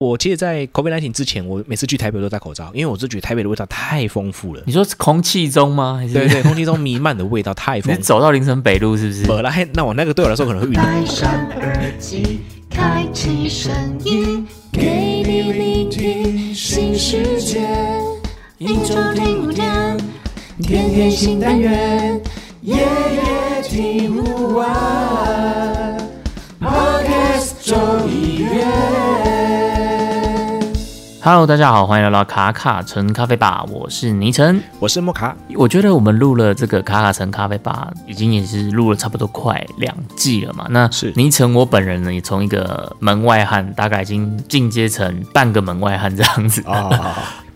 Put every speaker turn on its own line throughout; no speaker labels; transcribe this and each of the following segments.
我记得在 COVID 1 9之前，我每次去台北都戴口罩，因为我是觉得台北的味道太丰富了。
你说是空气中吗？还是
对对，空气中弥漫的味道太
你
丰富。
你走到林森北路是不是？
本来那我那个对我来说可能会遇到。
戴上耳机，开启声音，给你聆听新世界。一周听五天，天天新单元，夜夜听不完。Podcast 周一月。
Hello，大家好，欢迎来到卡卡城咖啡吧，我是倪晨。
我是莫卡，
我觉得我们录了这个卡卡城咖啡吧，已经也是录了差不多快两季了嘛。那
是
倪晨，我本人呢，也从一个门外汉，大概已经进阶成半个门外汉这样子。
哦，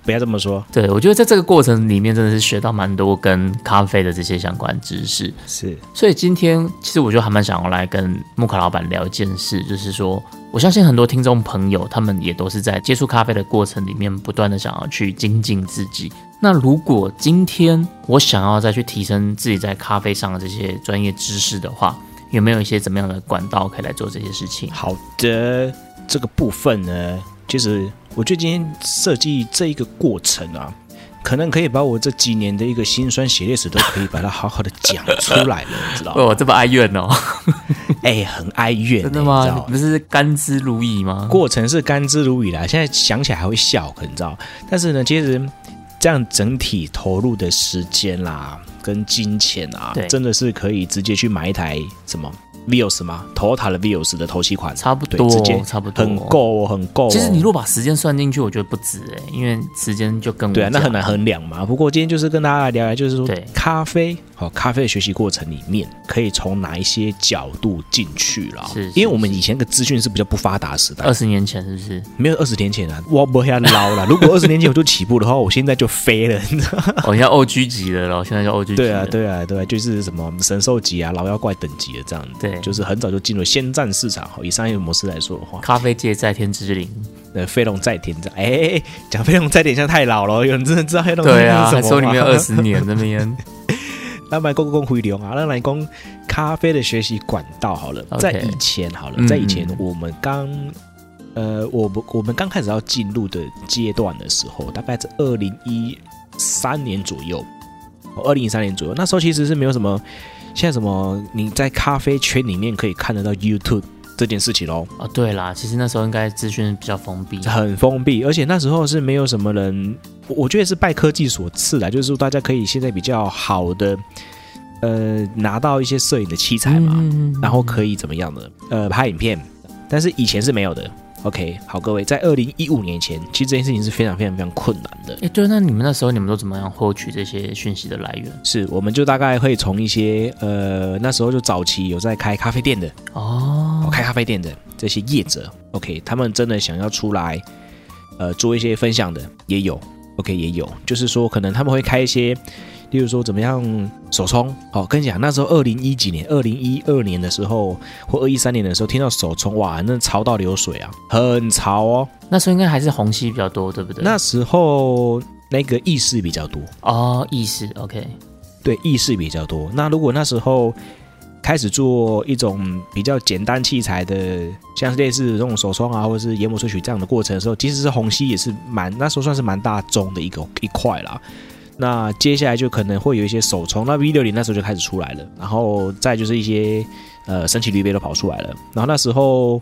不要这么说，
对，我觉得在这个过程里面，真的是学到蛮多跟咖啡的这些相关知识。
是
所以今天其实我就还蛮想要来跟木卡老板聊一件事，就是说，我相信很多听众朋友他们也都是在接触咖啡的过程里面，不断的想要去精进自己。那如果今天我想要再去提升自己在咖啡上的这些专业知识的话，有没有一些怎么样的管道可以来做这些事情？
好的。这个部分呢，其实我觉得今天设计这一个过程啊，可能可以把我这几年的一个辛酸血泪史都可以把它好好的讲出来了，你知道吗？
哦，这么哀怨哦，
哎、很哀怨、
真的
你
吗？你不是甘之如饴吗？
过程是甘之如饴啦，现在想起来还会笑，可能你知道。但是呢，其实这样整体投入的时间啦，跟金钱啊，真的是可以直接去买一台什么 Vios 吗？Toyota 的 Vios 的头期款，
差不多
对直接，
差不多，
很。够哦，很够哦、
其实你如果把时间算进去，我觉得不止哎，因为时间就更无
对啊，那很难衡量嘛。不过今天就是跟大家来聊聊，就是说咖啡，好、咖啡的学习过程里面，可以从哪一些角度进去了？
是是
因为我们以前的资讯是比较不发达时代
二，十年前是不是？
没有二十年前啊，我不要捞了。如果二十年前我就起步的话，我现在就飞了，你知道吗？
哦，你要 O G 级的了，现在叫 O G 级。
对啊，，对啊，对啊，就是什么神兽级啊、老妖怪等级的这样子，
对
就是很早就进入先占市场。好，以商业模式来说的话，
咖啡界在天之灵。
呃，飞龙在天这样，哎，讲飞龙在天像太老了，有人真的知道飞龙
对啊，还
是什么吗
说里面二十年那边。
那来公公回流啊，那来公咖啡的学习管道好了在以前好了，
嗯
在以前我们刚呃，我们我们刚开始要进入的阶段的时候，大概在二零一三年左右，二零一三年左右，那时候其实是没有什么现在什么你在咖啡圈里面可以看得到 YouTube 这件事情喽，
哦，对啦，其实那时候应该资讯比较封闭。
很封闭，而且那时候是没有什么人，我我觉得是拜科技所赐啦，就是说大家可以现在比较好的呃拿到一些摄影的器材嘛，
嗯
然后可以怎么样的？呃，拍影片，但是以前是没有的。OK，好，各位，在二零一五年前，其实这件事情是非常非常非常困难的。
哎，对，那你们那时候你们都怎么样获取这些讯息的来源？
是，我们就大概会从一些呃，那时候就早期有在开咖啡店的，
哦，
开咖啡店的这些业者，OK，他们真的想要出来，呃，做一些分享的也有，OK，也有，就是说可能他们会开一些，例如说怎么样手冲，哦，跟你讲，那时候二零一几年，二零一二年的时候或二一三年的时候，听到手冲，哇，那潮到流水啊，很潮哦。
那时候应该还是虹吸比较多，对不对？
那时候那个意识比较多，
哦，意识 OK，
对，意识比较多。那如果那时候开始做一种比较简单器材的，像是类似这种手冲啊，或者是研磨萃取这样的过程的时候，其实是虹吸也是蛮那时候算是蛮大宗的一个一块啦。那接下来就可能会有一些手冲，那 V 六零那时候就开始出来了，然后再就是一些呃神奇绿杯都跑出来了，然后那时候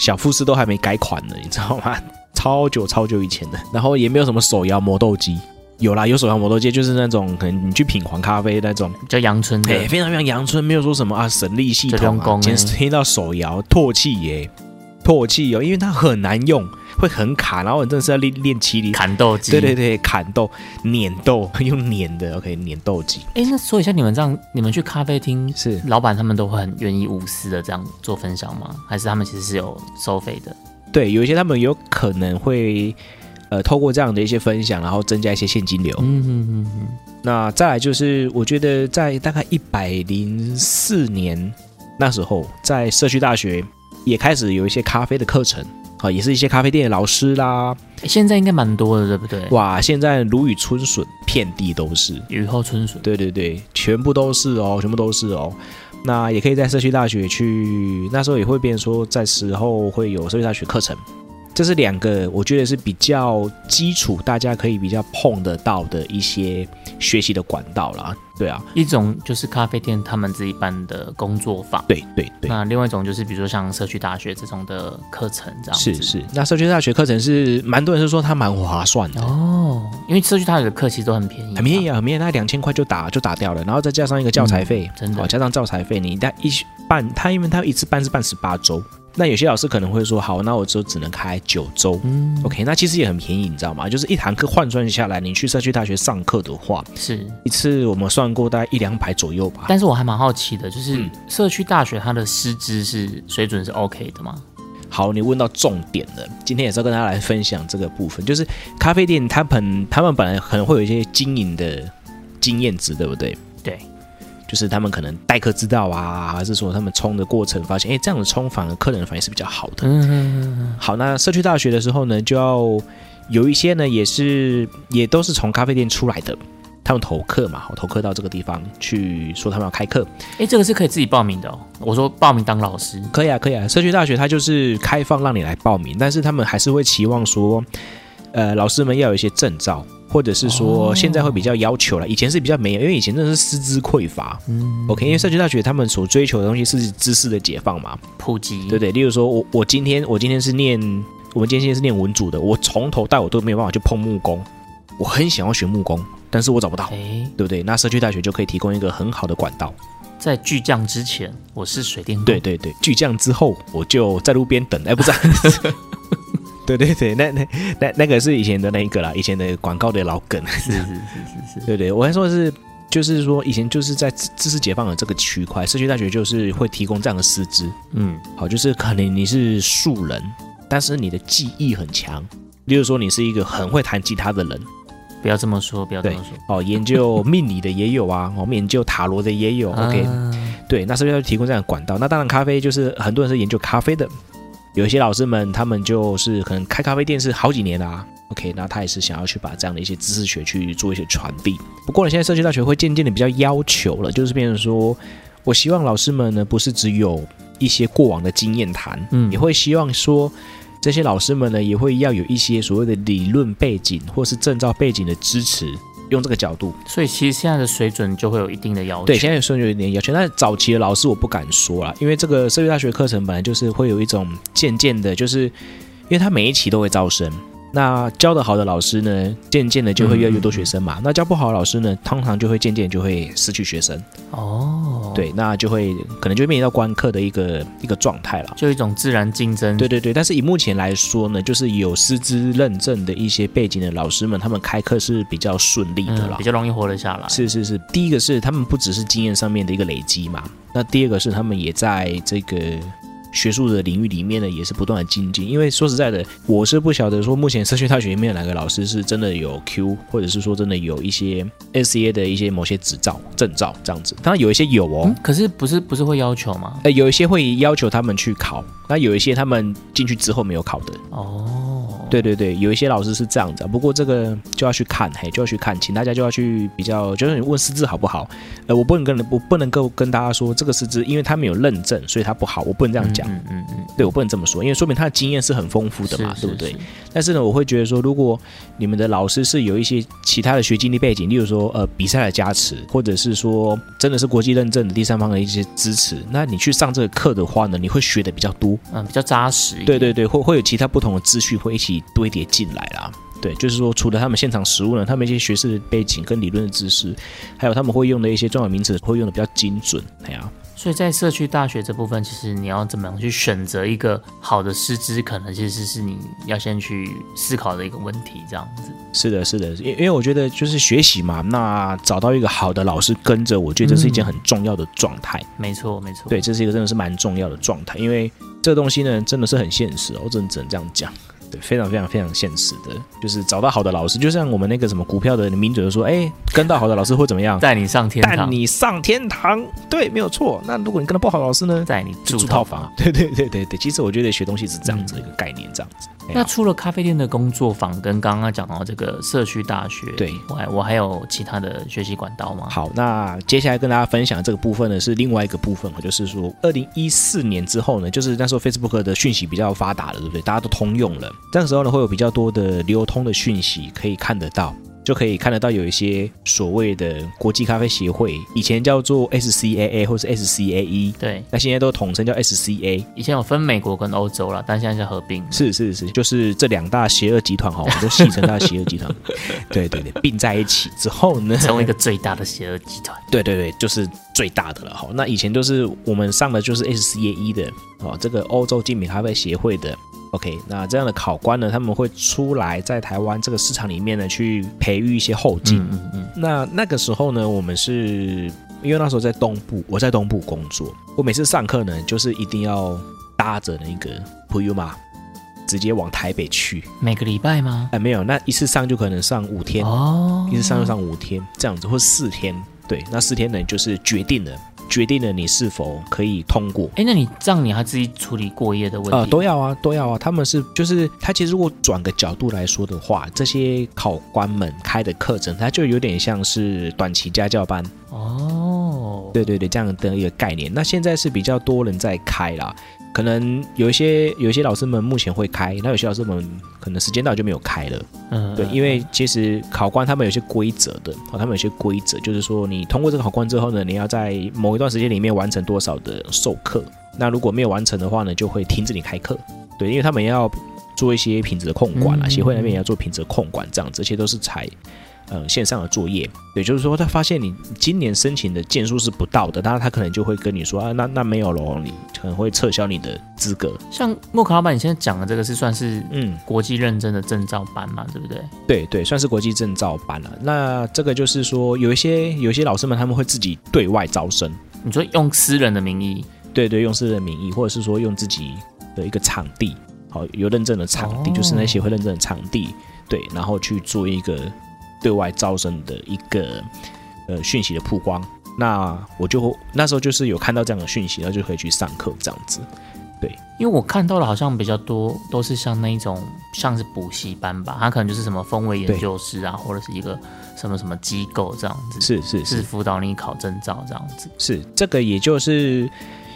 小富士都还没改款呢，你知道吗？超久超久以前的，然后也没有什么手摇磨豆机，有啦，有手摇磨豆机，就是那种可能你去品黄咖啡那种，
比较阳春的
哎、。非常非常阳春，没有说什么啊省力系统听到手摇唾弃耶，唾弃哦，因为它很难用，会很卡，然后你真的是要练练气力。
砍豆机，
对对对，砍豆、碾豆，用碾的，OK，碾豆机
哎，那说一下你们这样，你们去咖啡厅，
是
老板他们都会很愿意无私的这样做分享吗？还是他们其实是有收费的？
对，有一些他们有可能会呃透过这样的一些分享，然后增加一些现金流。
嗯嗯嗯嗯，
那再来就是，我觉得在大概一百零四年那时候，在社区大学也开始有一些咖啡的课程，啊，也是一些咖啡店的老师啦。
现在应该蛮多的，对不对？
哇，现在如雨春笋，遍地都是。
雨后春笋，
对对对，全部都是哦，全部都是哦。那也可以在社区大学去，那时候也会变说，在时候会有社区大学课程，这是两个我觉得是比较基础，大家可以比较碰得到的一些学习的管道啦。对啊，
一种就是咖啡店他们自己办的工作坊，
对对对。
那另外一种就是比如说像社区大学这种的课程这样子。
是是，那社区大学课程是蛮多人是说它蛮划算的，
哦，因为社区大学的课其实都很便宜，
很便宜啊，很便宜，那两千块就打就打掉了，然后再加上一个教材费，
真的。
哦，加上教材费，你大一办他，因为他一次办是办十八周，那有些老师可能会说，好，那我就只能开九周。
嗯
，OK，那其实也很便宜，你知道吗？就是一堂课换算下来，你去社区大学上课的话，
是。
一次我们算过大概一两百左右吧。
但是我还蛮好奇的，就是
嗯
社区大学它的师资是水准是 OK 的吗？
好，你问到重点了。今天也是要跟大家来分享这个部分，就是咖啡店他本他们本来可能会有一些经营的经验值，对不对？
对，
就是他们可能待客之道啊，还是说他们冲的过程发现，哎，这样的冲反而客人的反应是比较好的。
嗯嗯嗯
好，那社区大学的时候呢，就要有一些呢，也是也都是从咖啡店出来的，他们投课嘛，投课到这个地方去说他们要开课，
哎，这个是可以自己报名的哦。我说报名当老师，
可以啊，可以啊。社区大学它就是开放让你来报名，但是他们还是会期望说，呃，老师们要有一些证照，或者是说
哦
现在会比较要求了，以前是比较没有，因为以前真的是师资匮乏。
嗯
OK，因为社区大学他们所追求的东西是知识的解放嘛，
普及，
对不对？例如说我我今天我今天是念我们今天是念文组的，我从头到尾都没有办法去碰木工，我很想要学木工，但是我找不到，
哎，
对不对？那社区大学就可以提供一个很好的管道。
在巨匠之前，我是水电工，
对，对对，巨匠之后我就在路边等，哎，不是啊、对对对，那那那那个是以前的那一个啦，以前的广告的老梗，
是是是是是，
对对，我还说的是。就是说，以前就是在知知识解放的这个区块，社区大学就是会提供这样的师资，
嗯，
好，就是可能你是素人，但是你的技艺很强，例如说你是一个很会弹吉他的人，
不要这么说，不要这么说。
哦，研究 命理的也有啊，我们研究塔罗的也有，OK，、
啊。
对，那是不是要提供这样的管道？那当然，咖啡就是很多人是研究咖啡的，有一些老师们他们就是可能开咖啡店是好几年啦、OK，那他也是想要去把这样的一些知识学去做一些传递。不过呢，现在社区大学会渐渐的比较要求了，就是变成说，我希望老师们呢不是只有一些过往的经验谈，
嗯
也会希望说。这些老师们呢，也会要有一些所谓的理论背景或是证照背景的支持，用这个角度。
所以其实现在的水准就会有一定的要求。
对，现在水准有一点要求，但是早期的老师我不敢说啦，因为这个社会大学课程本来就是会有一种渐渐的，就是因为他每一期都会招生，那教的好的老师呢，渐渐的就会越来越多学生嘛，那教不好的老师呢，通常就会渐渐就会失去学生，
哦，，
对，那就会可能就会面临到关课的一个一个状态了。
就一种自然竞争。
对对对，但是以目前来说呢，就是有师资认证的一些背景的老师们，他们开课是比较顺利的了，
嗯比。较容易活得下来。
是是是，第一个是他们不只是经验上面的一个累积嘛，那第二个是他们也在这个学术的领域里面呢，也是不断的精进。因为说实在的，我是不晓得说目前社区大学里面有哪个老师是真的有 Q，或者是说真的有一些 SCA 的一些某些执照证照这样子。当然有一些有哦，
嗯，可是不是不是会要求吗？
呃，有一些会要求他们去考，那有一些他们进去之后没有考的。
哦，
对对对，有一些老师是这样子啊，不过这个就要去看，嘿，就要去看，请大家就要去比较，就是你问师资好不好？呃，我不能跟我不能够跟大家说这个师资，因为他没有认证，所以他不好，我不能这样讲。
嗯嗯嗯，
对我不能这么说，因为说明他的经验是很丰富的嘛，对不对？？但是呢，我会觉得说，如果你们的老师是有一些其他的学经历背景，例如说呃比赛的加持，或者是说真的是国际认证的第三方的一些支持，那你去上这个课的话呢，你会学的比较多。
嗯，比较扎实。
对对对，会会有其他不同的资讯会一起堆叠进来啦。对，就是说，除了他们现场实物呢，他们一些学识的背景跟理论的知识，还有他们会用的一些专有名词，会用的比较精准。哎呀，
所以在社区大学这部分，其实你要怎么样去选择一个好的师资，可能其实是你要先去思考的一个问题，这样子。
是的，是的，因因为我觉得就是学习嘛，那找到一个好的老师跟着，我觉得这是一件很重要的状态。
没错，没错。
对，这是一个真的是蛮重要的状态，因为这个东西呢，真的是很现实哦，我只能只能这样讲。对，非常非常非常现实的，就是找到好的老师，就像我们那个什么股票的名嘴就说，哎，跟到好的老师会怎么样？
带你上天堂带，
你上天堂，对，没有错。那如果你跟到不好的老师呢，
带你
就
住
住套房。对对对对对，其实我觉得学东西是这样子的一个概念，这样子。
那除了咖啡店的工作坊跟刚刚讲到这个社区大学，
对
我还我还有其他的学习管道吗？
好，那接下来跟大家分享这个部分呢，是另外一个部分，就是说，二零一四年之后呢，就是那时候 Facebook 的讯息比较发达了，对不对？大家都通用了，这个时候呢，会有比较多的流通的讯息可以看得到。就可以看得到有一些所谓的国际咖啡协会，以前叫做 SCAA 或是 SCAE，
对，
那现在都统称叫 SCA。
以前有分美国跟欧洲了，但现在是合并。
是是是，就是这两大邪恶集团哈，我们都戏称它邪恶集团。对对对，并在一起之后呢，
成为一个最大的邪恶集团。
对对对，就是最大的了哈。那以前都是我们上的就是 SCAE 的哦，这个欧洲精品咖啡协会的。OK，那这样的考官呢，他们会出来在台湾这个市场里面呢，去培育一些后进。
嗯嗯嗯，
那那个时候呢，我们是因为那时候在东部，我在东部工作，我每次上课呢，就是一定要搭着那个 Puma 直接往台北去。
每个礼拜吗？
哎，没有，那一次上就可能上五天，
哦，
一次上就上五天这样子，或四天。对，那四天呢，就是决定了，决定了你是否可以通过。
哎，那你这样你还自己处理过夜的问题？
呃，都要啊，都要啊。他们是就是他其实如果转个角度来说的话，这些考官们开的课程，他就有点像是短期家教班。
哦，
对对对，这样的一个概念。那现在是比较多人在开啦，可能有一些有一些老师们目前会开，那有些老师们可能时间到就没有开了。
嗯，
对，因为其实考官他们有些规则的，哦，他们有些规则，就是说你通过这个考官之后呢，你要在某一段时间里面完成多少的授课。那如果没有完成的话呢，就会停止你开课。对，因为他们要做一些品质的控管啊，
嗯
协会那边也要做品质的控管，这样这些都是采呃线上的作业。也就是说，他发现你今年申请的件数是不到的，当然他可能就会跟你说啊，那那没有咯，你可能会撤销你的资格。
像莫卡老板，你现在讲的这个是算是
嗯，
国际认证的证照班嘛，对不对？
对对，算是国际证照班了。那这个就是说，有一些有一些老师们他们会自己对外招生，
你说用私人的名义，
对对，用私人名义，或者是说用自己的一个场地，好有认证的场地，
哦
就是那些会认证的场地，对，然后去做一个对外招生的一个呃讯息的曝光。那我就那时候就是有看到这样的讯息，然后就可以去上课这样子。
对因为我看到的好像比较多都是像那一种像是补习班吧，它可能就是什么风味研究室啊，或者是一个什么什么机构这样子，
是是是
是辅导你考证照这样子。
是，这个也就是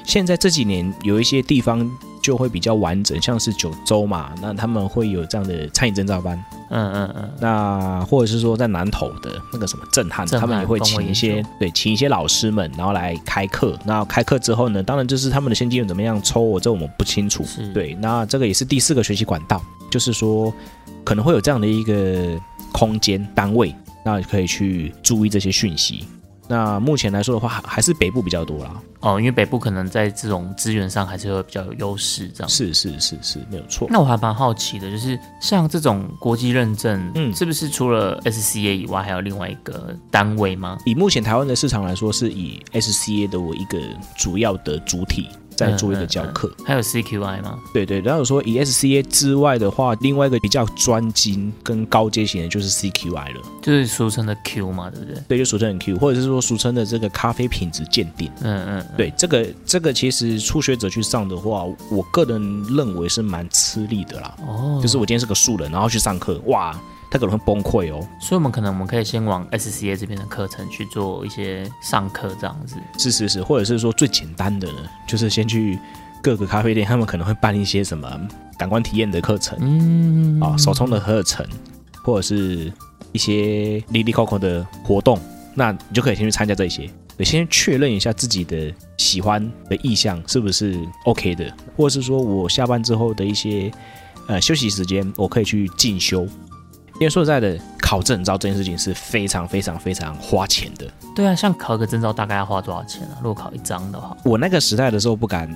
现在这几年有一些地方就会比较完整，像是九州嘛，那他们会有这样的餐饮证照班。
嗯嗯嗯，
那或者是说在南投的那个什么震撼，他们也会请一些对请一些老师们，然后来开课。那开课之后呢，当然就是他们的现金流怎么样抽，我这我们不清楚。对，那这个也是第四个学习管道，就是说可能会有这样的一个空间单位，那可以去注意这些讯息。那目前来说的话，还还是北部比较多啦。
哦，因为北部可能在这种资源上还是会比较有优势这样。
是是是是，没有错。
那我还蛮好奇的，就是像这种国际认证，
嗯
是不是除了 SCA 以外，还有另外一个单位吗？
以目前台湾的市场来说，是以 SCA 的我一个主要的主体在做一个教课。
还有 CQI 吗？
对对，然后说以 SCA 之外的话，另外一个比较专精跟高阶型的就是 CQI 了，
就是俗称的 Q 嘛，对不对？
对，就俗称的 Q，或者是说俗称的这个咖啡品质鉴定。
嗯嗯，嗯，
对，这个这个其实初学者去上的话，我个人认为是蛮吃力的啦。
哦，
就是我今天是个素人，然后去上课，哇，他可能会崩溃哦。
所以我们可能我们可以先往 SCA 这边的课程去做一些上课这样子。
是是是，或者是说最简单的呢，就是先去各个咖啡店，他们可能会办一些什么感官体验的课程
嗯
啊、手冲的课程，或者是一些 Lily Coco 的活动，那你就可以先去参加这些。你，先确认一下自己的喜欢的意向是不是 OK 的，或者是说我下班之后的一些呃休息时间，我可以去进修。因为说实在的，考证照这件事情是非常非常非常花钱的。
对啊，像考个证照大概要花多少钱啊？如果考一张的话，
我那个时代的时候不敢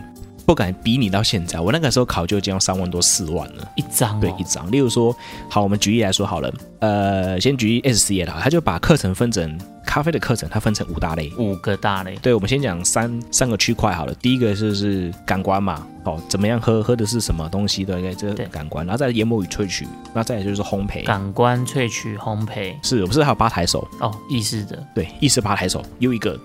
不敢比你到现在，我那个时候考就已经要三万多四万了。
一张、哦、
对，一张。例如说，好，我们举例来说好了，呃，先举 SCA 啦，他就把课程分成咖啡的课程，它分成五大类。
五个大类。
对，我们先讲三三个区块好了。第一个就是感官嘛，哦，怎么样喝，喝的是什么东西，对不对？这
对
个感官，然后再来研磨与萃取，那再来就是烘焙。
感官萃取烘焙
是，不是还有吧台手？
哦，意式的
对，意式吧台手又一个。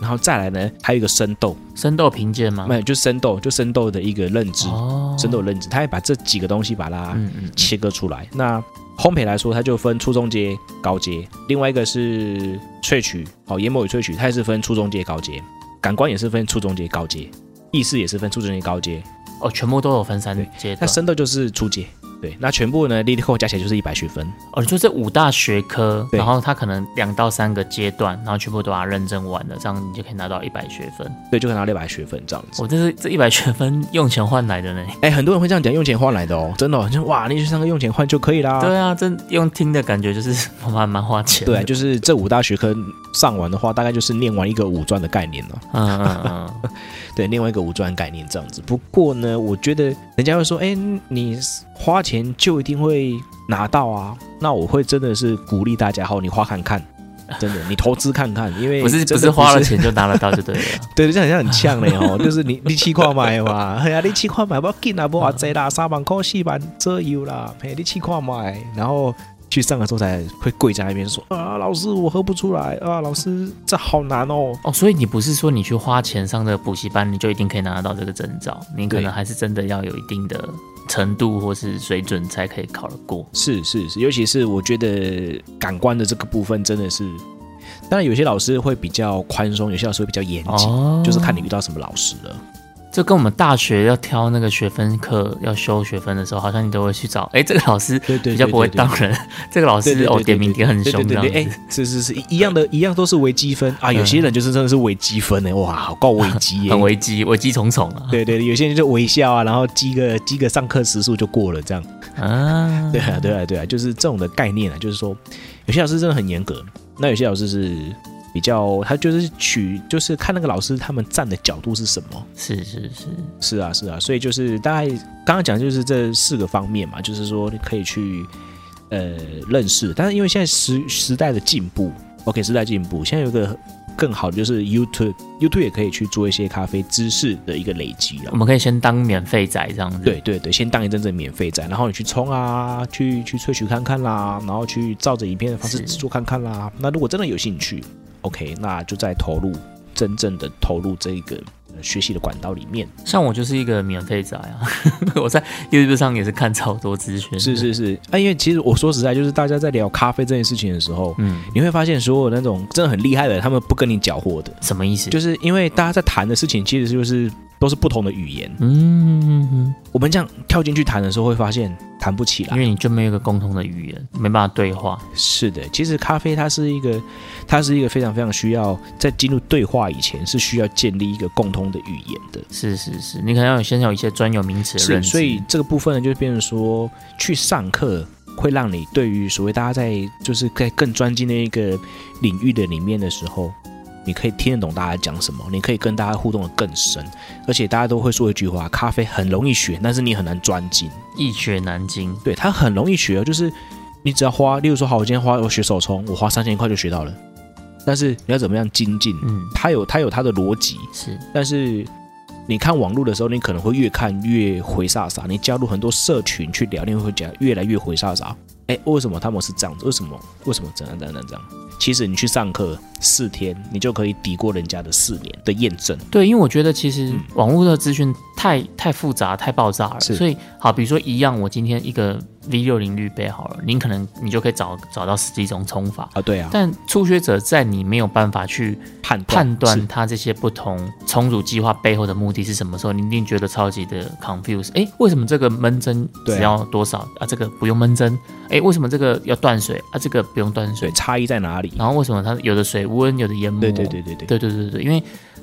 然后再来呢，还有一个生豆，
生豆评鉴吗？
没有就生豆，就生豆的一个认知，
哦，
生豆的认知，它会把这几个东西把它切割出来。那烘焙来说，它就分初中阶、高阶，另外一个是萃取，好研磨与萃取，它也是分初中阶、高阶，感官也是分初中阶、高阶，意识也是分初中阶、高阶，
哦，全部都有分三
对
阶。
那生豆就是初阶。对，那全部呢，立立扣加起来就是一百学分。
哦，就这五大学科，然后它可能两到三个阶段，然后全部都把它认证完了，这样你就可以拿到一百学分。
对，就可以拿六百学分这样子。
我、这是这一百学分用钱换来的呢。
哎，很多人会这样讲，用钱换来的哦，真的、哦，就哇，你去上课用钱换就可以啦。
对啊，这用听的感觉就是 蛮蛮花钱的。
对啊，就是这五大学科上完的话，大概就是念完一个五专的概念了。
嗯嗯嗯，
对，另外一个五专概念这样子。不过呢，我觉得人家会说，哎，你花钱就一定会拿到啊。那我会真的是鼓励大家，好，你花看看，真的，你投资看看，因为
不是不是花了，钱就拿得到就对了。
对，这样好像很呛嘞哦，就是你你七块买嘛，哎呀，你七块买不要紧啊，不偌济啦，三万块四万左右啦，嘿，你七块买，然后。去上的时候才会跪在那边说啊，老师我喝不出来啊，老师这好难哦。
哦，所以你不是说你去花钱上这个补习班，你就一定可以拿得到这个证照？你可能还是真的要有一定的程度或是水准才可以考得过。
是是是，尤其是我觉得感官的这个部分真的是，当然有些老师会比较宽松，有些老师会比较严谨，
哦，
就是看你遇到什么老师了。
就跟我们大学要挑那个学分课要修学分的时候，好像你都会去找，哎，这个老师
对对
比较不会当人，这个老师哦点名点很凶这样
对。哎，是是是，一样的，一样都是微积分啊。有些人就是真的是微积分呢，哇，好高危机耶
很。危机，危机重重啊！
对对，对有些人就微笑啊，然后积个积个上课时数就过了，这样。
啊，
对啊，对啊，对啊，就是这种的概念啊，就是说，有些老师真的很严格，那有些老师是比较，他就是取，就是看那个老师他们站的角度是什么。
是是是，
是啊，是啊，所以就是大概刚刚讲的就是这四个方面嘛，就是说你可以去呃认识，但是因为现在时时代的进步，OK，时代进步，现在有一个更好的就是 YouTube，YouTube 也可以去做一些咖啡知识的一个累积了
我。们可以先当免费仔这样子。
对对对，先当一阵阵免费仔，然后你去冲啊，去去萃取看看啦，然后去照着影片的方式
是
制作看看啦。那如果真的有兴趣，OK，那就再投入真正的投入这个呃学习的管道里面。
像我就是一个免费仔啊，我在 YouTube 上也是看超多资讯。
是，是是，啊，因为其实我说实在，就是大家在聊咖啡这件事情的时候，
嗯，
你会发现所有那种真的很厉害的，他们不跟你搅和的，
什么意思？
就是因为大家在谈的事情其实就是都是不同的语言。
嗯嗯嗯，
我们这样跳进去谈的时候，会发现谈不起来
因。为你就没有一个共同的语言，没办法对话。
是的，其实咖啡它是一个，它是一个非常非常需要在进入对话以前是需要建立一个共通的语言的。
是是是，你可能要先有一些专有名词的
是。所以这个部分呢，就变成说去上课。会让你对于所谓大家在就是在更专精的一个领域的里面的时候，你可以听得懂大家讲什么，你可以跟大家互动的更深，而且大家都会说一句话：咖啡很容易学，但是你很难专精。
易学难精。
对，它很容易学哦，就是你只要花，例如说，好，我今天花我学手冲，我花三千块就学到了，但是你要怎么样精进？
嗯，
它有它有它的逻辑，
是
但是你看网络的时候，你可能会越看越回煞煞。你加入很多社群去聊，你会讲越来越回煞煞。哎，为什么他们是这样子？为什么？为什么这样这样这样？其实你去上课四天，你就可以抵过人家的四年的验证。
对，因为我觉得其实
嗯
网络的资讯太太复杂、太爆炸了，所以好，比如说一样，我今天一个 V 六零滤杯好了，你可能你就可以找找到十几种冲法，
啊，对啊，
但初学者在你没有办法去
判断
判断
是
它这些不同冲煮计划背后的目的是什么时候，你一定觉得超级的 confuse。哎，为什么这个焖蒸只要多少啊？这个不用焖蒸？哎，为什么这个要断水啊？这个不用断水？
对差异在哪里？
然后为什么它有的水温，有的研磨？
对对对对对，
对对对对，因为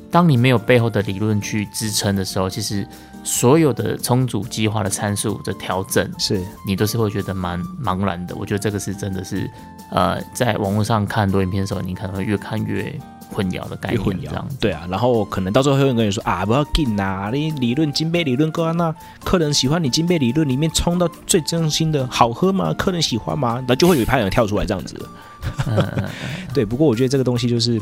当你没有背后的理论去支撑的时候，其实所有的充足计划的参数的调整，
是
你都是会觉得蛮茫然的。我觉得这个是真的是，呃，在网络上看很多影片的时候，你可能会越看越混淆的概念，
混淆
这样。。
对啊，然后可能到时候会有人跟你说啊，不要紧呐，你理论金杯理论够啊，那客人喜欢你金杯理论里面冲到最真心的好喝吗？客人喜欢吗？那就会有一派人跳出来这样子。对，不过我觉得这个东西就是，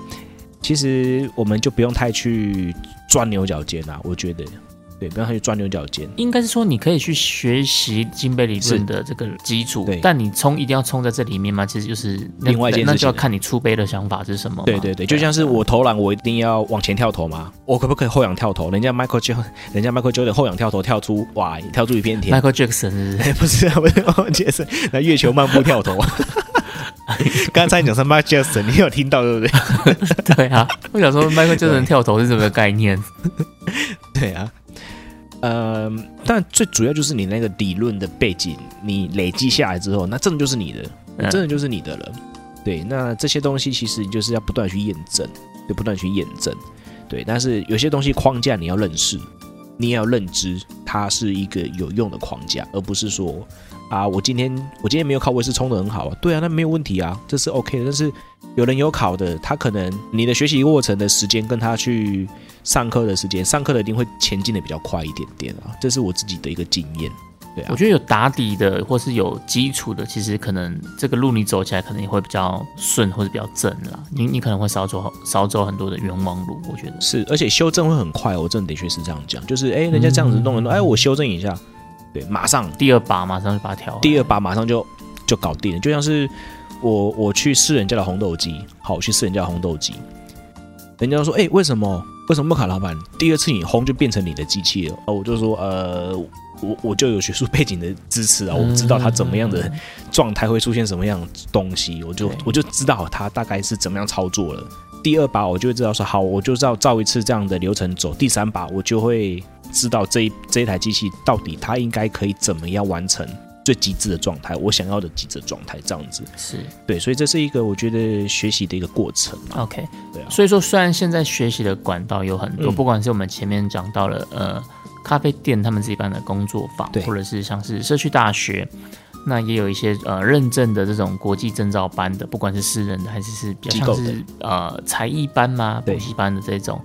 其实我们就不用太去钻牛角尖啊。我觉得，对，不要去钻牛角尖。
应该是说你可以去学习金杯理
是
论的这个基础，但你冲一定要冲在这里面吗？其实就是
另外一件事情
那就要看你出杯的想法是什么嘛。
对对对，就像是我投篮，我一定要往前跳投吗，我可不可以后仰跳投？人家 Michael Jordan，人家 Michael Jordan 后仰跳投跳出哇，跳出一片天。
Michael Jackson 是不是
哎，不是啊，不是哦，杰森，那月球漫步跳投。刚才你讲是 Michael Jackson，你有听到对不对？
对啊，我想说 Michael Jackson 跳投是什么概念？
对啊，呃，但最主要就是你那个理论的背景，你累积下来之后，那真的就是你的，
嗯
真的就是你的了。对，那这些东西其实你就是要不断去验证，就不断去验证。对，但是有些东西框架你要认识，你也要认知它是一个有用的框架，而不是说啊，我今天我今天没有考维斯冲的很好啊，对啊，那没有问题啊，这是 OK 的。但是有人有考的，他可能你的学习过程的时间跟他去上课的时间，上课的一定会前进的比较快一点点啊，这是我自己的一个经验。对啊
我，觉得有打底的或是有基础的，其实可能这个路你走起来可能也会比较顺或者比较正啦。你你可能会少走少走很多的冤枉路，我觉得。
是，而且修正会很快，我真的的确是这样讲，就是哎，人家这样子弄一弄，哎，我修正一下，对，马上
第二把马上就把它调好。
第二把马上就就搞定了，就像是我我去试人家的红豆机，好，我去试人家的红豆机，人家说，哎、为什么为什么木卡老板第二次你烘就变成你的机器了？哦，我就说，呃，我我就有学术背景的支持啊，我知道它怎么样的状态会出现什么样的东西，我就我就知道它大概是怎么样操作了。第二把我就会知道说，好，我就照照一次这样的流程走。第三把我就会知道这一这一台机器到底它应该可以怎么样完成最极致的状态，我想要的极致的状态，这样子。
是
对，所以这是一个我觉得学习的一个过程。
OK。
对啊，
所以说，虽然现在学习的管道有很多，
嗯
不管是我们前面讲到了呃咖啡店他们自己办的工作坊
对，
或者是像是社区大学，那也有一些呃认证的这种国际证照班的，不管是私人的还是是比较像是呃才艺班嘛、
对
补习班的这种，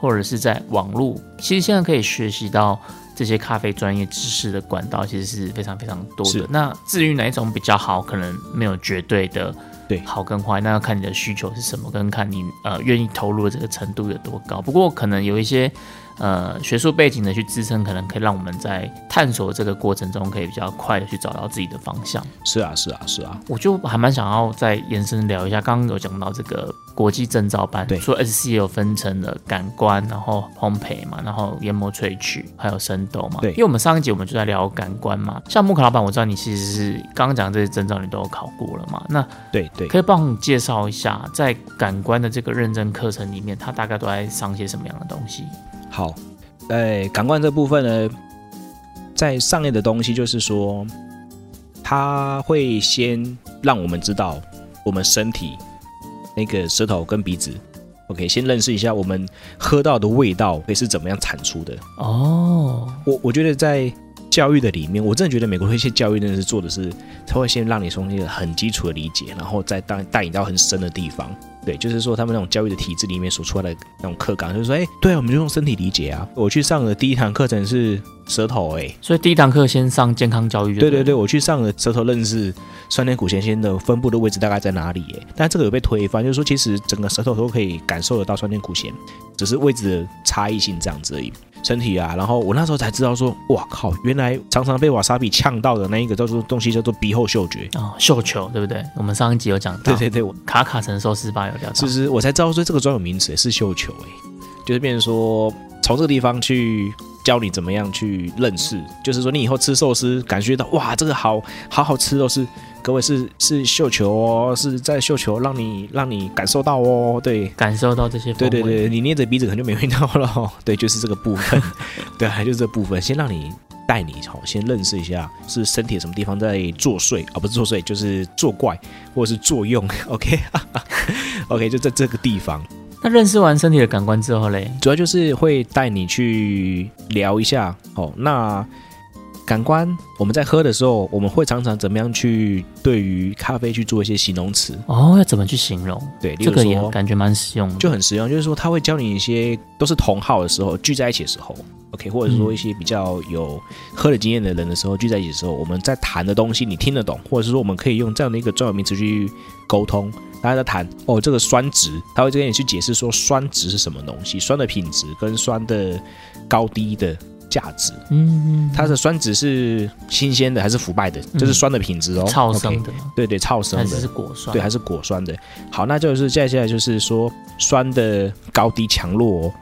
或者是在网络，其实现在可以学习到。这些咖啡专业知识的管道其实是非常非常多的。那至于哪一种比较好，可能没有绝对的
对
好跟坏，那要看你的需求是什么，跟看你呃愿意投入的这个程度有多高。不过可能有一些呃学术背景的去支撑，可能可以让我们在探索这个过程中，可以比较快的去找到自己的方向。
是啊，是啊，是啊，
我就还蛮想要再延伸聊一下，刚刚有讲到这个国际证照班，
对
除了 SC 也有分成了感官，然后烘焙嘛，然后研磨萃取，还有生豆嘛。
对
因为我们上一集我们就在聊感官嘛，像木卡老板，我知道你其实是刚刚讲这些证照你都有考过了嘛，那
对对。
可以帮我们介绍一下，在感官的这个认证课程里面，它大概都在上些什么样的东西？
好，在感官这部分呢，在上面的东西就是说，它会先让我们知道我们身体那个舌头跟鼻子，OK，先认识一下我们喝到的味道会是怎么样产出的。
哦，
我我觉得在教育的里面，我真的觉得美国的一些教育真的是做的是，他会先让你从一个很基础的理解，然后再带带你到很深的地方。对，就是说他们那种教育的体制里面所出来的那种课纲，就是说，哎，对啊，我们就用身体理解啊。我去上的第一堂课程是舌头、哎，
所以第一堂课先上健康教育对
对对，我去上了舌头认识酸甜苦咸鲜的分布的位置大概在哪里？哎，但这个有被推翻，就是说其实整个舌头都可以感受得到酸甜苦咸，只是位置的差异性这样子而已。身体啊，然后我那时候才知道说，哇靠，原来常常被瓦萨比呛到的那一个叫做东西叫做鼻后嗅觉。
哦，嗅球对不对？我们上一集有讲到，
对对对，我
卡卡承受失败有聊到，
是不是我才知道说这个专有名词是嗅球哎，就是变成说从这个地方去教你怎么样去认识，就是说你以后吃寿司感觉到哇这个好好好吃哦，是各位是是绣球哦，是在绣球让你让你感受到哦，对。
感受到这些。
对对对，你捏着鼻子可能就没味道了、哦。对，就是这个部分，对，就是这部分，先让你带你好，先认识一下是身体什么地方在作祟啊，不是作祟，就是作怪或者是作用。OK，OK，、就在这个地方。
那认识完身体的感官之后嘞，
主要就是会带你去聊一下哦。那感官，我们在喝的时候，我们会常常怎么样去对于咖啡去做一些形容词？
哦，要怎么去形容？
对，例
这个也感觉蛮实用的。
就很实用，就是说他会教你一些都是同号的时候聚在一起的时候，OK，或者是说一些比较有喝的经验的人的时候聚在一起的时候，我们在谈的东西你听得懂，或者是说我们可以用这样的一个专有名词去沟通。大家在谈哦，这个酸值，他会跟你去解释说酸值是什么东西，酸的品质跟酸的高低的价值。
嗯，
它的酸值是新鲜的还是腐败的？这是酸的品质哦。
超生的？
对对，超生
还是
的，
是果酸？
对，还是果酸的。好，那就是接下来就是说酸的高低强弱哦。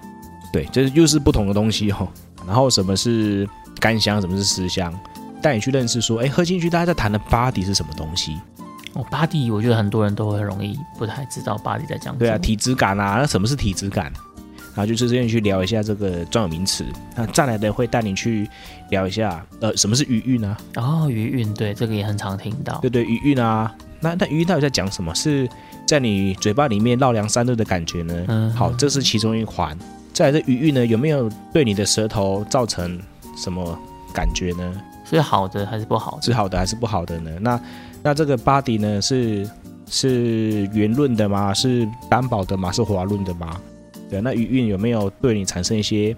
对，这又是不同的东西哦。然后什么是干香，什么是湿香，带你去认识说，哎，喝进去大家在谈的 body 是什么东西？
哦，巴蒂，我觉得很多人都会容易不太知道巴蒂在讲什么。
对啊，体质感啊，那什么是体质感？然后就是这边去聊一下这个专有名词。那再来的会带你去聊一下，呃，什么是余韵啊？
哦，余韵，对，这个也很常听到。
对对，余韵啊。那那余韵到底在讲什么？是在你嘴巴里面绕梁三日的感觉呢？
嗯
好，这是其中一环。再来的余韵呢，有没有对你的舌头造成什么感觉呢？
是好的还是不好的？
是好的还是不好的呢？那那这个 body 呢，是是圆润的吗？是单薄的吗？是滑润的吗？对，那余韵有没有对你产生一些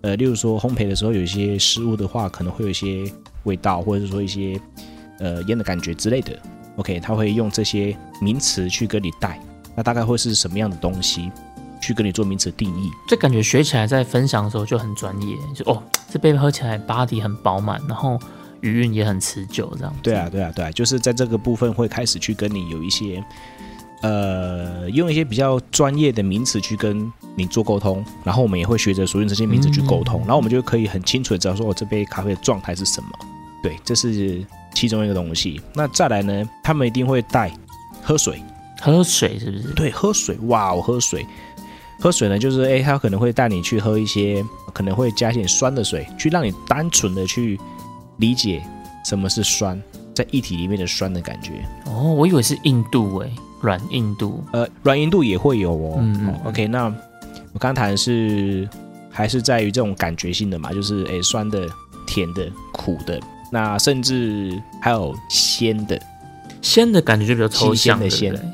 呃，例如说烘焙的时候有一些失误的话，可能会有一些味道，或者是说一些呃烟的感觉之类的。OK，他会用这些名词去跟你带，那大概会是什么样的东西去跟你做名词定义？
这感觉学起来在分享的时候就很专业，就哦，这杯喝起来 body 很饱满，然后余韵也很持久，这样。
对啊，对啊，对啊，就是在这个部分会开始去跟你有一些，呃，用一些比较专业的名词去跟你做沟通，然后我们也会学着所用这些名词去沟通，
嗯
然后我们就可以很清楚的知道说，我、这杯咖啡的状态是什么。对，这是其中一个东西。那再来呢，他们一定会带喝水，
喝水是不是？
对，喝水，哇，我喝水。喝水呢，就是诶，他可能会带你去喝一些，可能会加一点酸的水，去让你单纯的去理解什么是酸，在液体里面的酸的感觉。
哦，我以为是硬度诶，软硬度。
呃，软硬度也会有哦。
嗯嗯
哦 OK，那我刚刚谈的是还是在于这种感觉性的嘛，就是诶酸的、甜的、苦的，那甚至还有鲜的。
鲜的感觉就比较抽象，
的鲜
对不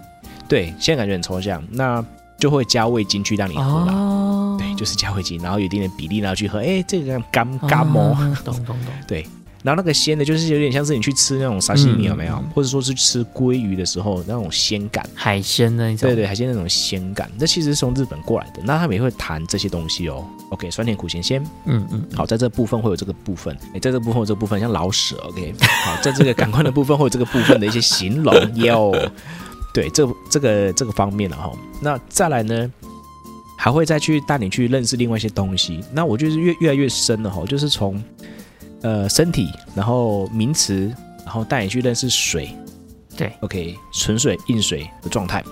对
对，现在感觉很抽象，那就会加味精去让你喝啦。
哦，
对，就是加味精，然后有一定的比例，然后去喝。哎，这个干干哦。
哦，懂懂懂。
然后那个鲜的，就是有点像是你去吃那种沙西米，
嗯
有没有？
嗯
或者说是吃鲑鱼的时候那种鲜感。
海鲜那一种，
对对，海鲜那种鲜感，这其实是从日本过来的。那他们也会谈这些东西哦。OK，酸甜苦咸鲜。
嗯嗯，
好，在这部分会有这个部分，哎，在这部分有这个部分，像老舍。OK，好，在这个感官的部分会有这个部分的一些形容哟。对，这这个这个方面了哈。那再来呢，还会再去带你去认识另外一些东西。那我就是越越来越深了哈，就是从呃身体，然后名词，然后带你去认识水。
对
，OK，纯水、硬水的状态，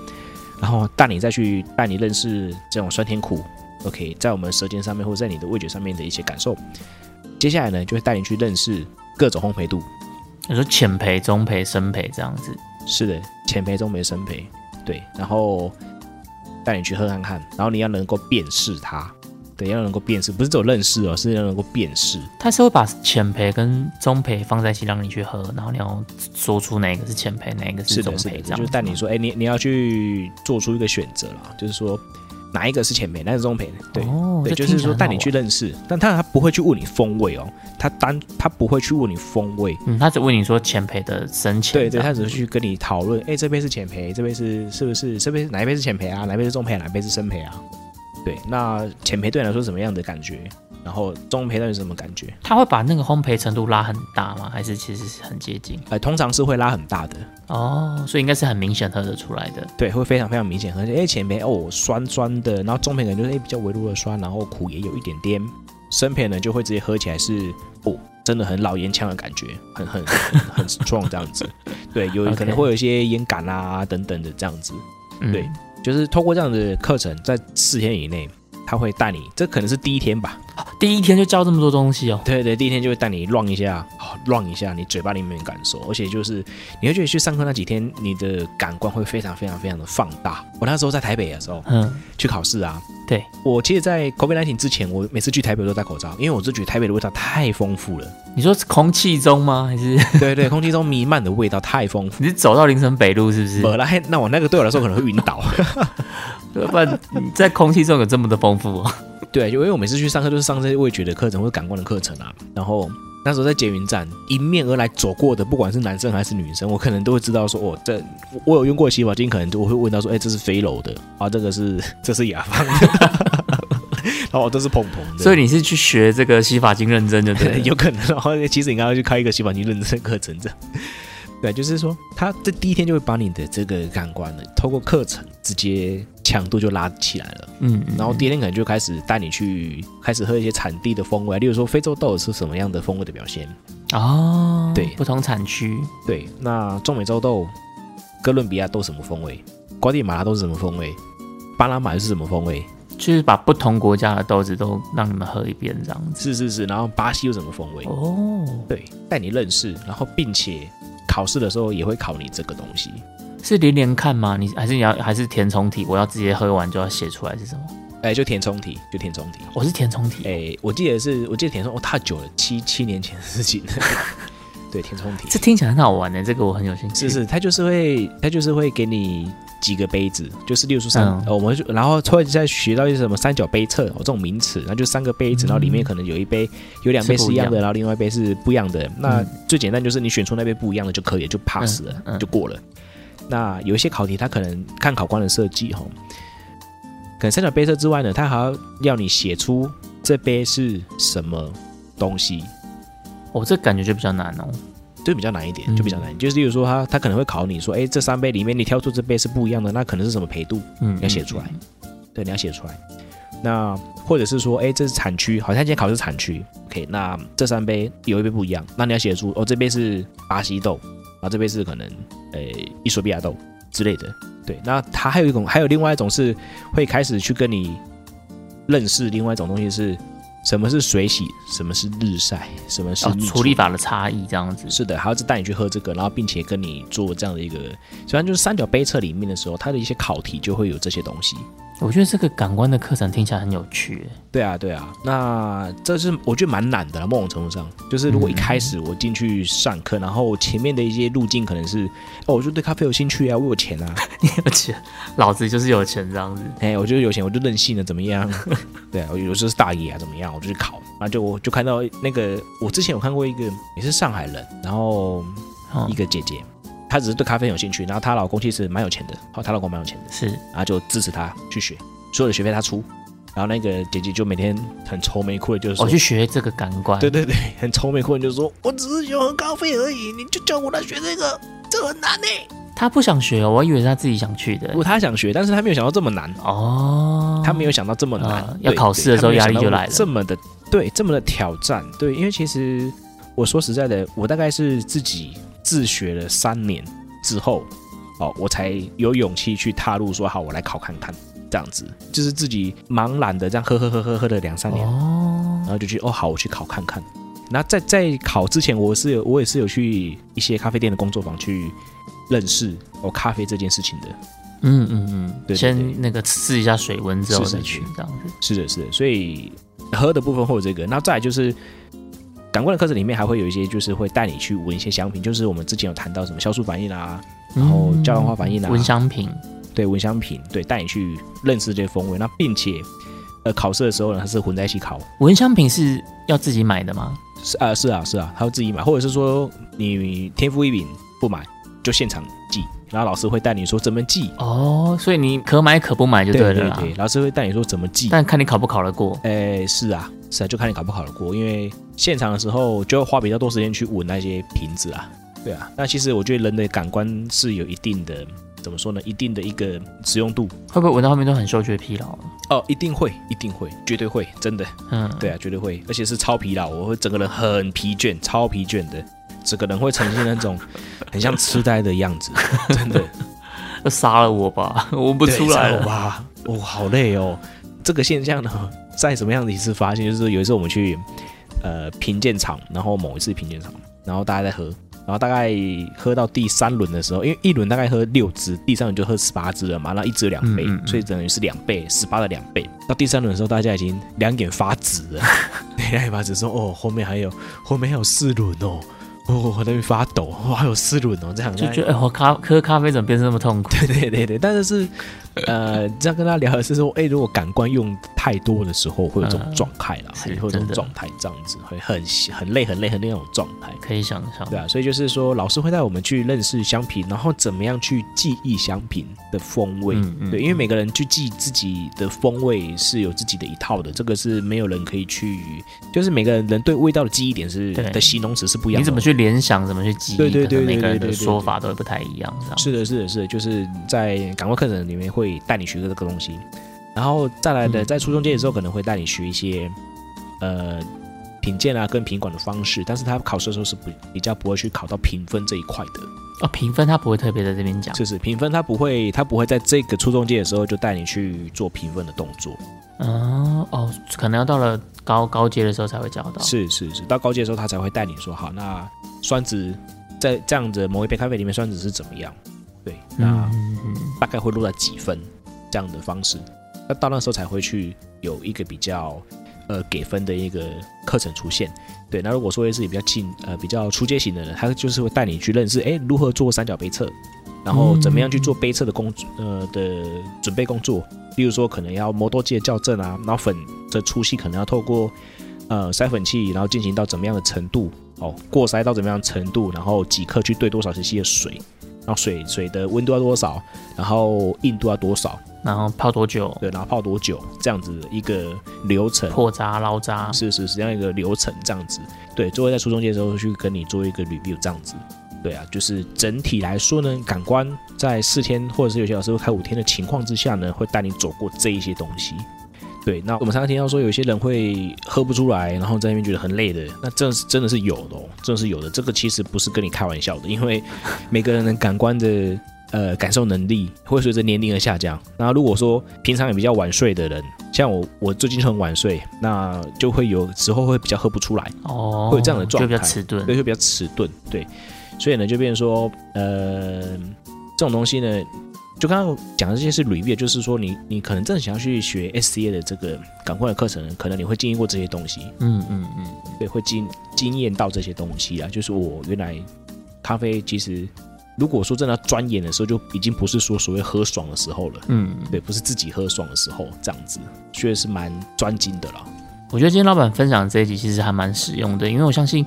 然后带你再去带你认识这种酸甜苦。OK，在我们舌尖上面或者在你的味觉上面的一些感受。接下来呢，就会带你去认识各种烘焙度。
你说浅焙、中焙、深焙这样子，
是的，浅焙、中焙、深焙，对，然后带你去喝看看，然后你要能够辨识它，对，要能够辨识，不是只有认识哦，是要能够辨识。
他是会把浅培跟中培放在一起让你去喝，然后你要说出哪个是浅培，哪一个
是的，是的，
焙，这样
就是带你说，哎，你你要去做出一个选择啦，就是说哪一个是浅培，哪个是中培，对。
哦，
对，就是说带你。去认识，但他他不会去问你风味哦，他单他不会去问你风味，
嗯，他只问你说浅培的深浅，
对对，他只是去跟你讨论，哎，这杯是浅培，这杯是是不是这杯哪一杯是浅培啊？哪一杯是中焙，哪一杯是深培啊？对，那浅焙对你来说是什么样的感觉？然后中焙到底是什么感觉？
他会把那个烘焙程度拉很大吗？还是其实是很接近？
呃，通常是会拉很大的，
哦，所以应该是很明显喝得出来的。
对，会非常非常明显，而且哎浅焙哦酸酸的，然后中焙可能就是哎比较微弱的酸，然后苦也有一点点，生焙呢就会直接喝起来是哦真的很老烟枪的感觉，很很很很 strong 这样子，对，有 可能会有一些烟感啊等等的这样子，
嗯，
对就是通过这样的课程，在四天以内，他会带你，这可能是第一天吧，
第一天就教这么多东西哦。
对对，第一天就会带你 run 一下，好 run 一下你嘴巴里面的感受，而且就是你会觉得去上课那几天，你的感官会非常非常非常的放大。我那时候在台北的时候
嗯，
去考试啊，
对
我其实，在 COVID 1 9之前，我每次去台北都戴口罩，因为我就觉得台北的味道太丰富了，
你说是空气中吗？还是
对对，空气中弥漫的味道太丰富。
你是走到林森北路是不是？
没了，嘿那我那个对我来说可能会晕倒。
不然你在空气中有这么的丰富哦。
对，因为我每次去上课都是上这些味觉的课程或者感官的课程啊，然后那时候在捷运站迎面而来走过的，不管是男生还是女生，我可能都会知道说，哦，这我有用过洗发精，可能就会问到说，哎，这是飞楼的啊，这个是这是雅芳的，然后都是蓬蓬的，
所以你是去学这个洗发精认真的，对？
有可能，然后其实你刚刚去开一个洗发精认证课程，这样。对，就是说，他这第一天就会把你的这个感官呢，透过课程直接强度就拉起来了。
嗯，
然后第二天可能就开始带你去开始喝一些产地的风味，例如说非洲豆是什么样的风味的表现。
哦，
对
不同产区，
对，那中美洲豆、哥伦比亚豆什么风味？瓜地马拉豆是什么风味？巴拿马又是什么风味？
就是把不同国家的豆子都让你们喝一遍，这样子。
是是是，然后巴西有什么风味？
哦，
对，带你认识，然后并且考试的时候也会考你这个东西。
是连连看吗？你还是你要还是填充题？我要直接喝完就要写出来是什么？
哎，就填充题，就填充题。
我是填充题。
哎，我记得是，我记得填充哦，太久了，七七年前的事情。对，填充题，
这听起来很好玩呢，这个我很有兴趣。
是是，他就是会，他就是会给你几个杯子，就是例如说三，我们就然后会再学到一些什么三角杯测哦这种名词，然后就三个杯子，然后里面可能有一杯有两杯是一样的，然后另外一杯是不一样的。那
嗯
最简单就是你选出那杯不一样的就可以了，就 pass 了，就过了。那有一些考题，他可能看考官的设计哈，可能三角杯测之外呢，他还要要你写出这杯是什么东西，
哦，这感觉就比较难哦。
就比较难一点，
嗯
就比较难。就是例如说他他可能会考你说，哎，这三杯里面你挑出这杯是不一样的，那可能是什么陪度？
嗯，
要写出来。对，你要写出来。那或者是说，哎，这是产区，好像今天考的是产区，OK，那这三杯有一杯不一样，那你要写出哦，这杯是巴西豆，然后这杯是可能呃伊索比亚豆之类的。对，那它还有一种，还有另外一种是会开始去跟你认识另外一种东西是什么是水洗，什么是日晒，什么是
哦，处理法的差异这样子。
是的，还要再带你去喝这个，然后并且跟你做这样的一个，虽然就是三角杯测里面的时候，它的一些考题就会有这些东西。
我觉得这个感官的课程听起来很有趣耶。
对啊，对啊，那这是我觉得蛮难的了，某种程度上，就是如果一开始我进去上课，然后前面的一些路径可能是，哦，我就对咖啡有兴趣啊，我有钱啊，
你有钱，老子就是有钱这样子。
哎，我就是有钱，我就任性了，怎么样？对啊，我有时候是大爷啊，怎么样？我就去考，然后就我就看到那个，我之前有看过一个也是上海人，然后
哦
一，个姐姐，她只是对咖啡很有兴趣，然后她老公其实蛮有钱的，好，她老公蛮有钱的，
是。
然后就支持她去学，所有的学费她出，然后那个姐姐就每天很愁眉苦脸，就是说，
我去学这个感官。
对对对，很愁眉苦脸，就是说我只是喜欢喝咖啡而已，你就叫我来学这个，这很难呢、
她不想学哦，我以为是他自己想去的。
如。果她想学，但是她没有想到这么难，
哦，
她没有想到这么难，
要考试的时候压力就来了。
这么的对，这么的挑战，对，因为其实我说实在的，我大概是自己自学了三年之后，哦，我才有勇气去踏入说好，我来考看看，这样子，就是自己茫然的这样喝喝喝喝喝了两三年，
哦。
然，后就去哦好，我去考看看。那在在考之前，我是有我也是有去一些咖啡店的工作坊去认识哦咖啡这件事情的。
嗯嗯嗯，
对对对。
先那个试一下水温之后再去这样子。
是的，是的，所以喝的部分会有这个，那再来就是感官的课程里面还会有一些，就是会带你去闻一些香品，就是我们之前有谈到什么酵素反应啊，然后
嗯
胶囊化反应啊
闻香品。
对，闻香品，对，带你去认识这些风味。那并且呃考试的时候呢，它是混在一起考，
闻香品是要自己买的吗？
是啊、是啊是啊，他会自己买，或者是说你天赋异禀不买就现场记，然后老师会带你说怎么记，
哦，所以你可买可不买就了啦。
对对对，老师会带你说怎么记。
但看你考不考得过。
诶，是啊，是啊，就看你考不考得过，因为现场的时候就要花比较多时间去闻那些瓶子啊。对啊，那其实我觉得人的感官是有一定的，怎么说呢？一定的一个使用度。
会不会闻到后面都很嗅觉疲劳？
哦，一定会，一定会，绝对会，真的。
嗯，
对啊，绝对会，而且是超疲劳，我会整个人很疲倦，超疲倦的，整个人会呈现那种很像痴呆的样子，真的。
要杀了我吧，闻不出来
对
了。
吧？哦，好累哦。这个现象呢，在什么样的一次发现？就是有一次我们去呃评鉴场，然后某一次评鉴场，然后大家在喝，然后大概喝到第三轮的时候，因为一轮大概喝六支，第三轮就喝十八支了嘛，那一支两倍，
嗯嗯嗯
所以等于是两倍，十八的两倍。到第三轮的时候，大家已经两眼发紫了，两眼发紫说：“哦，后面还有后面还有四轮哦。”哦，我在那边发抖，哇，好有四轮哦，这样
就觉得哎，我咖喝咖啡怎么变成那么痛苦？
对对对对，但是是呃，这样跟他聊的是说，哎，如果感官用太多的时候，会有这种
嗯
状态啦，
是
会有这种状态，这样子会很很累很累很累那种状态。
可以想象。
对啊，所以就是说，老师会带我们去认识香品，然后怎么样去记忆香品的风味。
嗯嗯
对，因为每个人去记自己的风味是有自己的一套的，这个是没有人可以去，就是每个人人对味道的记忆点是
对
的形容词是不一样的。
你怎么去联想，怎么去记忆，
对对对
可能每个人
对对对对
的说法都会不太一样。
是的，是的，是的，就是在感官课程里面会带你学这个东西，然后再来的，
嗯
在初中阶的时候可能会带你学一些呃品鉴啊跟品管的方式，但是他考试的时候是不比较不会去考到评分这一块的。
哦，评分他不会特别在这边讲。
是是，评分他不会，他不会在这个初中阶的时候就带你去做评分的动作。
哦哦，可能要到了高高阶的时候才会教到。
是是是，到高阶的时候他才会带你说，好，那酸值在这样子某一杯咖啡里面酸值是怎么样？对，那大概会落在几分这样的方式。那到那时候才会去有一个比较呃给分的一个课程出现。对，那如果说是比较近呃比较初阶型的人，他就是会带你去认识，哎，如何做三角杯测，然后怎么样去做杯测的工呃的准备工作。例如说，可能要磨多剂的校正啊，然后粉的粗细可能要透过呃筛粉器，然后进行到怎么样的程度哦，过筛到怎么样的程度，然后几克去兑多少 cc 的水，然后水水的温度要多少，然后硬度要多少，
然后泡多久？
对，然后泡多久，这样子的一个流程。
破渣捞渣。
是是是这样一个流程，这样子，对，就会在初中阶的时候去跟你做一个 review，这样子，对啊，就是整体来说呢，感官在四天或者是有些老师会开五天的情况之下呢，会带你走过这一些东西。对，那我们常常听到说有些人会喝不出来，然后在那边觉得很累的，那这是真的是有的哦，真的是有的。这个其实不是跟你开玩笑的，因为每个人的感官的呃感受能力会随着年龄而下降。那如果说平常也比较晚睡的人，像我，我最近很晚睡，那就会有时候会比较喝不出来，
哦，
会有这样的状
就比较
态
迟钝。
对，会比较迟钝，对，所以呢，就变成说，呃，这种东西呢，就刚刚讲的这些是 review，就是说你你可能真的想要去学 SCA 的这个感官的课程，可能你会经历过这些东西，
嗯嗯嗯，
对，会经经验到这些东西啊，就是我原来咖啡其实。如果说真的要钻研的时候，就已经不是说所谓喝爽的时候了，
嗯，
对，不是自己喝爽的时候，这样子，确实是蛮专精的啦。
我觉得今天老板分享这一集其实还蛮实用的，因为我相信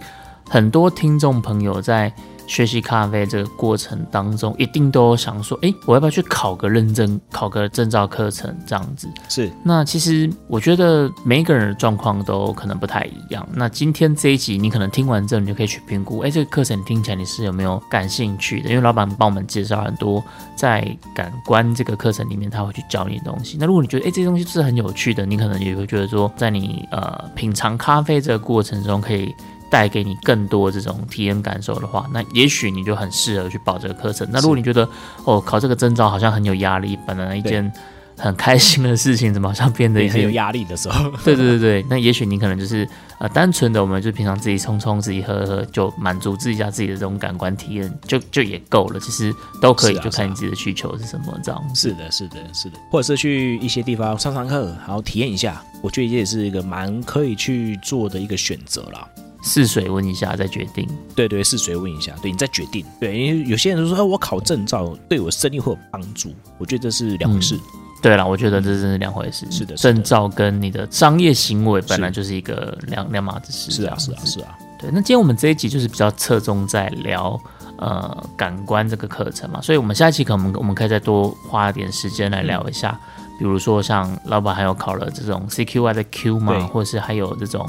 很多听众朋友在学习咖啡这个过程当中，一定都有想说，诶，我要不要去考个认证、考个证照课程这样子？
是
那其实我觉得每一个人的状况都可能不太一样。那今天这一集你可能听完之后，你就可以去评估，诶，这个课程听起来你是有没有感兴趣的？因为老板帮我们介绍很多在感官这个课程里面他会去教你的东西。那如果你觉得诶这些东西是很有趣的，你可能也会觉得说，在你呃品尝咖啡这个过程中可以。带给你更多这种体验感受的话，那也许你就很适合去报这个课程。那如果你觉得哦考这个证照好像很有压力，本来一件很开心的事情，怎么好像变得
很有压力的时候，
对对对对，那也许你可能就是呃单纯的，我们就平常自己冲冲、自己喝喝，就满足自己一下自己的这种感官体验，就就也够了。其实都可以，
啊
就看你自己的需求是什么这样。
是的，是的，是的，或者是去一些地方上上课，然后体验一下，我觉得这也是一个蛮可以去做的一个选择啦。
试水温一下再决定。
对对，试水问一下，对你再决定。对，因为有些人就说，哎，我考证照对我生意会有帮助，我觉得这是两回事。
对了，我觉得这真是两回事。
是的
证照跟你的商业行为本来就是一个两两码子事。
是啊，是啊，是啊，
对，那今天我们这一集就是比较侧重在聊呃感官这个课程嘛，所以我们下一期可能我们可以再多花一点时间来聊一下，比如说像老板还有考了这种 CQI 的 Q 嘛，或者是还有这种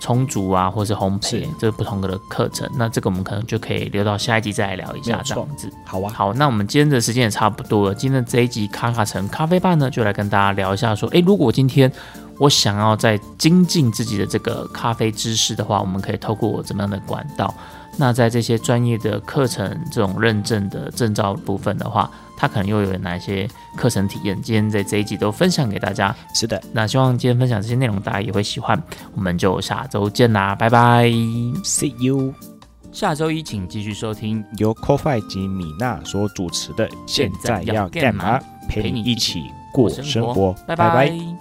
冲煮啊，或是烘焙
是
这不同的课程，那这个我们可能就可以留到下一集再来聊一下这样子。
好啊，
好，那我们今天的时间也差不多了。今天的这一集卡卡城咖啡吧呢，就来跟大家聊一下，说，诶，如果今天我想要再精进自己的这个咖啡知识的话，我们可以透过怎么样的管道？那在这些专业的课程这种认证的证照部分的话，它可能又有哪些课程体验？今天在这一集都分享给大家。
是的
那希望今天分享这些内容大家也会喜欢。我们就下周见啦，拜拜。
，See you。
下周一请继续收听
由 CoFi 及米娜所主持的《现在要干嘛》，陪你一起过生活。
拜
拜拜
拜